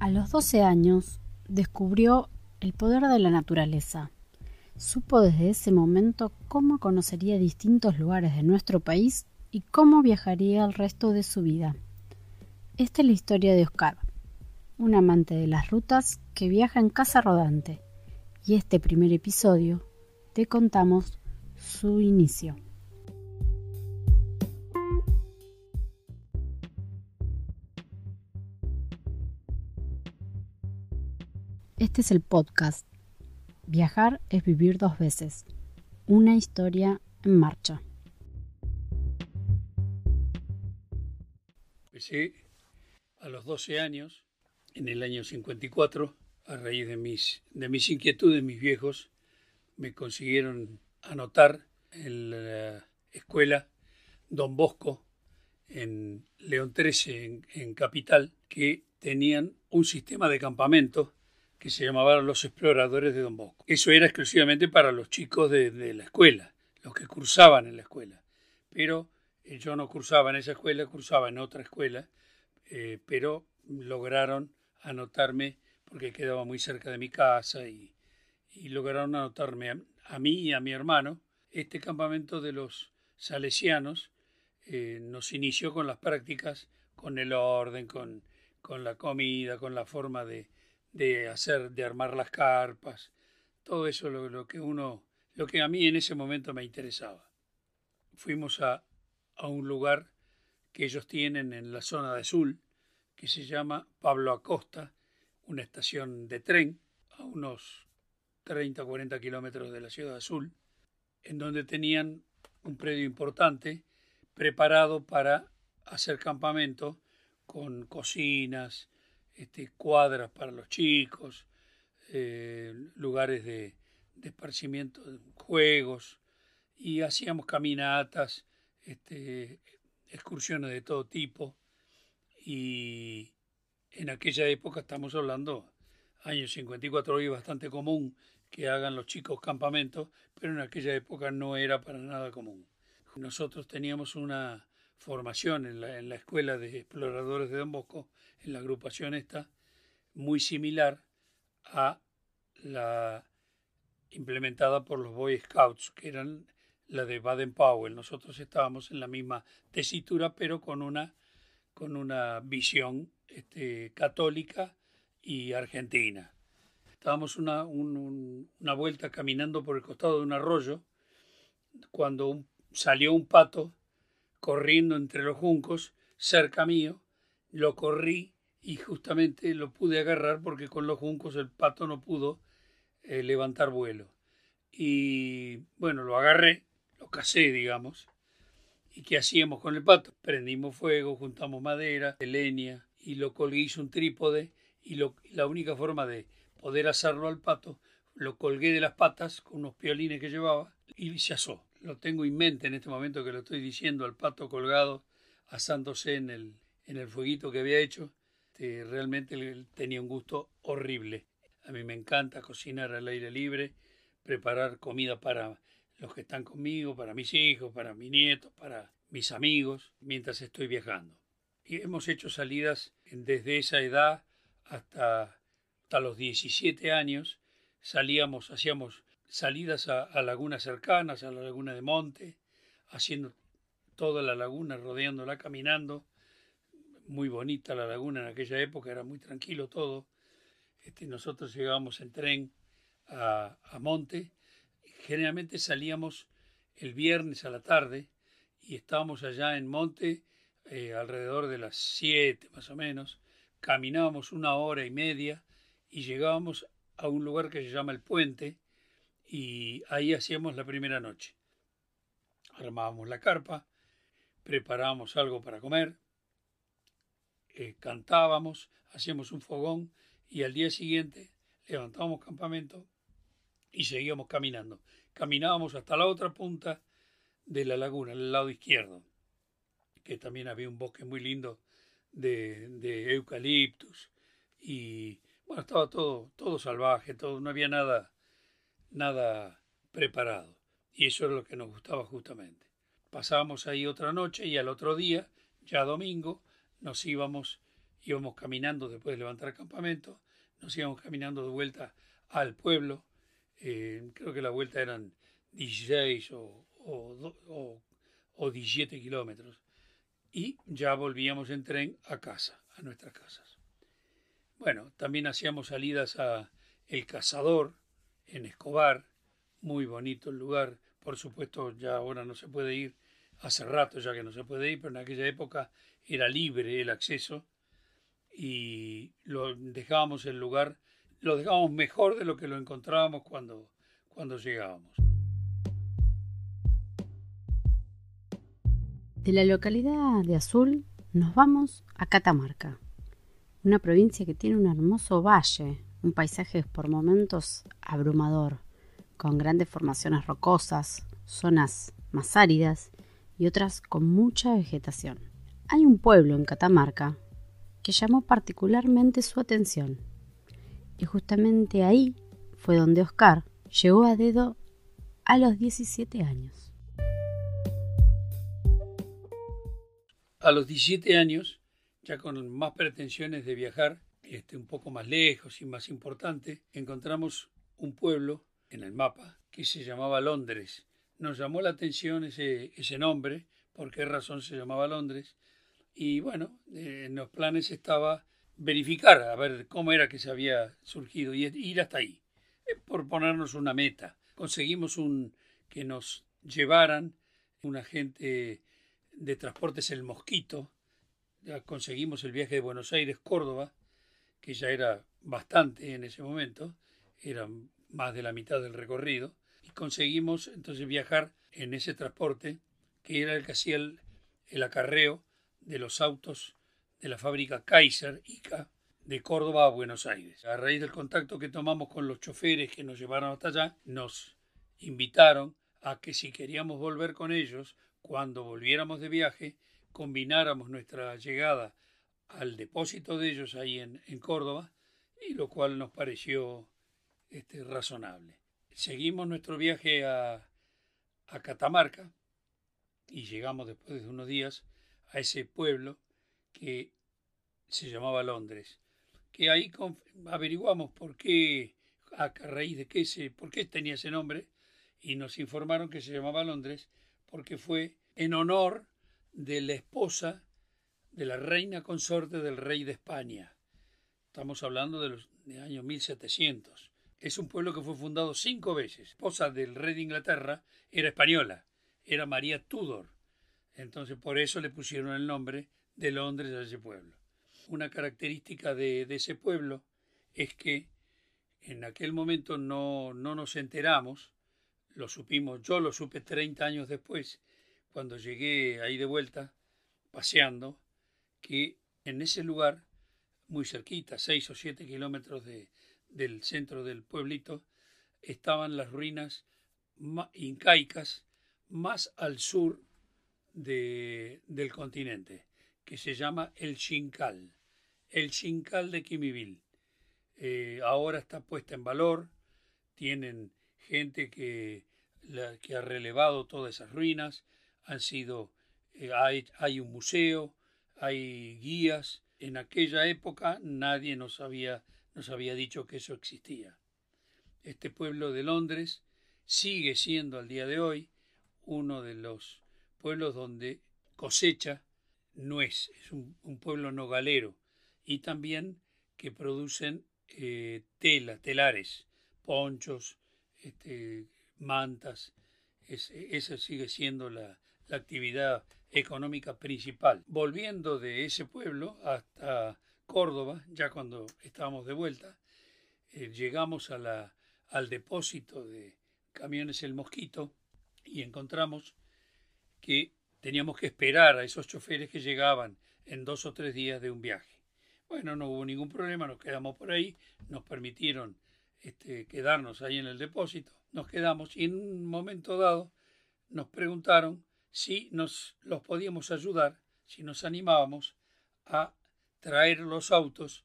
A los 12 años descubrió el poder de la naturaleza. Supo desde ese momento cómo conocería distintos lugares de nuestro país y cómo viajaría el resto de su vida. Esta es la historia de Oscar, un amante de las rutas que viaja en casa rodante, y este primer episodio te contamos su inicio. Este es el podcast. Viajar es vivir dos veces. Una historia en marcha. Empecé a los 12 años, en el año 54, a raíz de mis, de mis inquietudes, mis viejos me consiguieron anotar en la escuela Don Bosco en León 13, en, en Capital, que tenían un sistema de campamento que se llamaban los exploradores de Don Bosco. Eso era exclusivamente para los chicos de, la escuela, los que cursaban en la escuela. Pero eh, yo no cursaba en esa escuela, cursaba en otra escuela, eh, pero lograron anotarme porque quedaba muy cerca de mi casa y, lograron anotarme a, mí y a mi hermano. Este campamento de los salesianos eh, nos inició con las prácticas, con el orden, con la comida, con la forma de, de hacer, de armar las carpas, todo eso lo, lo, que uno, lo que a mí en ese momento me interesaba. Fuimos a, a un lugar que ellos tienen en la zona de Azul, que se llama Pablo Acosta, una estación de tren a unos 30 o 40 kilómetros de la ciudad de Azul, en donde tenían un predio importante preparado para hacer campamento con cocinas, este, cuadras para los chicos, eh, lugares de, de, esparcimiento, juegos, y hacíamos caminatas, este, excursiones de todo tipo. Y en aquella época, estamos hablando, años 54, hoy bastante común que hagan los chicos campamentos, pero en aquella época no era para nada común. Nosotros teníamos una formación en la, Escuela de Exploradores de Don Bosco en la agrupación esta muy similar a la implementada por los Boy Scouts, que eran la de Baden Powell. Nosotros estábamos en la misma tesitura, pero con una, con una visión este, católica y argentina. Estábamos una, una vuelta caminando por el costado de un arroyo cuando salió un pato corriendo entre los juncos cerca mío lo corrí y justamente lo pude agarrar porque con los juncos el pato no pudo eh, levantar vuelo. Y bueno, lo agarré, lo casé, digamos. ¿Y qué hacíamos con el pato? Prendimos fuego, juntamos madera, leña y lo colgué, hice un trípode y la única forma de poder asarlo al pato, lo colgué de las patas con unos piolines que llevaba y se asó. Lo tengo en mente en este momento que lo estoy diciendo al pato colgado, asándose en el, en el fueguito que había hecho, este, realmente tenía un gusto horrible. A mí me encanta cocinar al aire libre, preparar comida para los que están conmigo, para mis hijos, para mis nietos, para mis amigos, mientras estoy viajando. Y hemos hecho salidas desde esa edad hasta, hasta los 17 años. Salíamos, hacíamos salidas a, lagunas cercanas, a la laguna de Monte, haciendo toda la laguna, rodeándola, caminando, muy bonita la laguna en aquella época, era muy tranquilo todo. Este, nosotros llegábamos en tren a, a Monte, generalmente salíamos el viernes a la tarde y estábamos allá en Monte eh, alrededor de las 7 más o menos, caminábamos una hora y media y llegábamos a un lugar que se llama el puente y ahí hacíamos la primera noche. Armábamos la carpa, preparábamos algo para comer, eh, cantábamos, hacíamos un fogón y al día siguiente levantábamos campamento y seguíamos caminando. Caminábamos hasta la otra punta de la laguna, el lado izquierdo, que también había un bosque muy lindo de, de eucaliptus y bueno, estaba todo, todo salvaje, todo, no había nada, nada preparado. Y eso es lo que nos gustaba justamente. Pasábamos ahí otra noche y al otro día, ya domingo, nos íbamos íbamos caminando después de levantar el campamento, nos íbamos caminando de vuelta al pueblo, eh, creo que la vuelta eran 16 o, o, o 17 kilómetros, y ya volvíamos en tren a casa, a nuestras casas. Bueno, también hacíamos salidas a El Cazador, en Escobar, muy bonito el lugar, por supuesto ya ahora no se puede ir, hace rato ya que no se puede ir, pero en aquella época era libre el acceso y lo dejábamos el lugar, lo dejábamos mejor de lo que lo encontrábamos cuando, cuando llegábamos. De la localidad de Azul nos vamos a Catamarca, una provincia que tiene un hermoso valle, un paisaje por momentos abrumador, con grandes formaciones rocosas, zonas más áridas y otras con mucha vegetación. Hay un pueblo en Catamarca que llamó particularmente su atención. Y justamente ahí fue donde Oscar llegó a dedo a los 17 años. A los 17 años, ya con más pretensiones de viajar este, un poco más lejos y más importante, encontramos un pueblo en el mapa que se llamaba Londres. Nos llamó la atención ese, ese nombre, por qué razón se llamaba Londres, y bueno, eh, en los planes estaba verificar, a ver cómo era que se había surgido y ir hasta ahí, eh, por ponernos una meta. Conseguimos un que nos llevaran un agente de transportes El Mosquito, ya conseguimos el viaje de Buenos Aires-Córdoba, que ya era bastante en ese momento, era más de la mitad del recorrido, y conseguimos entonces viajar en ese transporte, que era el que hacía el acarreo de los autos de la fábrica Kaiser ICA de Córdoba a Buenos Aires. A raíz del contacto que tomamos con los choferes que nos llevaron hasta allá, nos invitaron a que si queríamos volver con ellos, cuando volviéramos de viaje, combináramos nuestra llegada al depósito de ellos ahí en, Córdoba, y lo cual nos pareció este, razonable. Seguimos nuestro viaje a, a Catamarca y llegamos después de unos días a ese pueblo que se llamaba Londres. Que ahí averiguamos por qué, a raíz de qué, se, por qué tenía ese nombre, y nos informaron que se llamaba Londres porque fue en honor de la esposa de la reina consorte del rey de España. Estamos hablando de los de año 1700. Es un pueblo que fue fundado cinco veces. Esposa del rey de Inglaterra era española, era María Tudor. Entonces por eso le pusieron el nombre de Londres a ese pueblo. Una característica de, ese pueblo es que en aquel momento no, no nos enteramos, lo supimos, yo lo supe 30 años después, cuando llegué ahí de vuelta, paseando, que en ese lugar, muy cerquita, 6 o 7 kilómetros de, del centro del pueblito, estaban las ruinas incaicas más al sur del continente, que se llama el Xincal, el Xincal de Quimivil. Eh, ahora está puesta en valor, tienen gente que, que ha relevado todas esas ruinas, han sido, eh, hay, un museo, hay guías. En aquella época nadie nos había, nos había dicho que eso existía. Este pueblo de Londres sigue siendo al día de hoy uno de los pueblos donde cosecha nuez, es un, pueblo nogalero, y también que producen eh, tela, telares, ponchos, este, mantas, esa sigue siendo la, actividad económica principal. Volviendo de ese pueblo hasta Córdoba, ya cuando estábamos de vuelta, eh, llegamos a al depósito de camiones El Mosquito y encontramos que teníamos que esperar a esos choferes que llegaban en dos o tres días de un viaje. Bueno, no hubo ningún problema, nos quedamos por ahí, nos permitieron este, quedarnos ahí en el depósito, nos quedamos y en un momento dado nos preguntaron si nos los podíamos ayudar, si nos animábamos a traer los autos,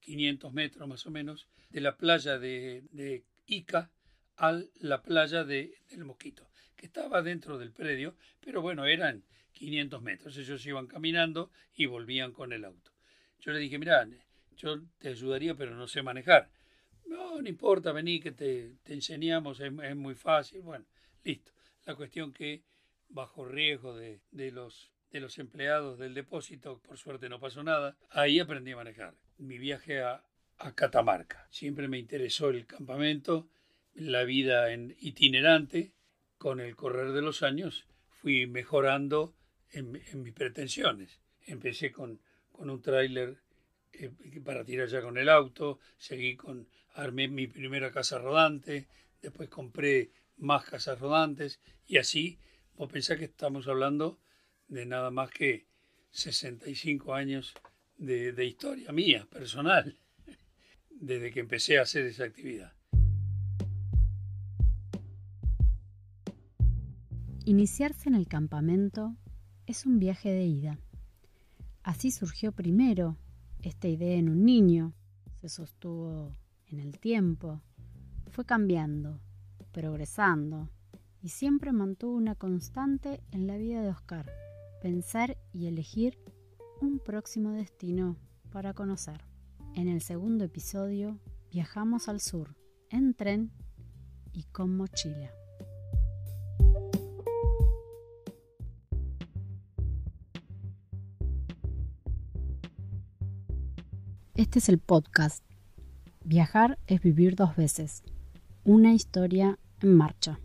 500 metros más o menos, de la playa de, Ica a la playa de, del Mosquito que estaba dentro del predio, pero bueno, eran 500 metros. Ellos iban caminando y volvían con el auto. Yo le dije, mira, yo te ayudaría, pero no sé manejar. No, no importa, vení que te, te enseñamos, es, es, muy fácil. Bueno, listo. La cuestión que bajo riesgo de, de, los, de los empleados del depósito, por suerte no pasó nada, ahí aprendí a manejar. Mi viaje a, a Catamarca. Siempre me interesó el campamento, la vida en itinerante. Con el correr de los años fui mejorando en, mis pretensiones. Empecé con, con un tráiler eh, para tirar ya con el auto, seguí con, armé mi primera casa rodante, después compré más casas rodantes y así, vos pensás que estamos hablando de nada más que 65 años de, de historia mía, personal, desde que empecé a hacer esa actividad. Iniciarse en el campamento es un viaje de ida. Así surgió primero esta idea en un niño, se sostuvo en el tiempo, fue cambiando, progresando y siempre mantuvo una constante en la vida de Oscar, pensar y elegir un próximo destino para conocer. En el segundo episodio viajamos al sur, en tren y con mochila. Este es el podcast. Viajar es vivir dos veces. Una historia en marcha.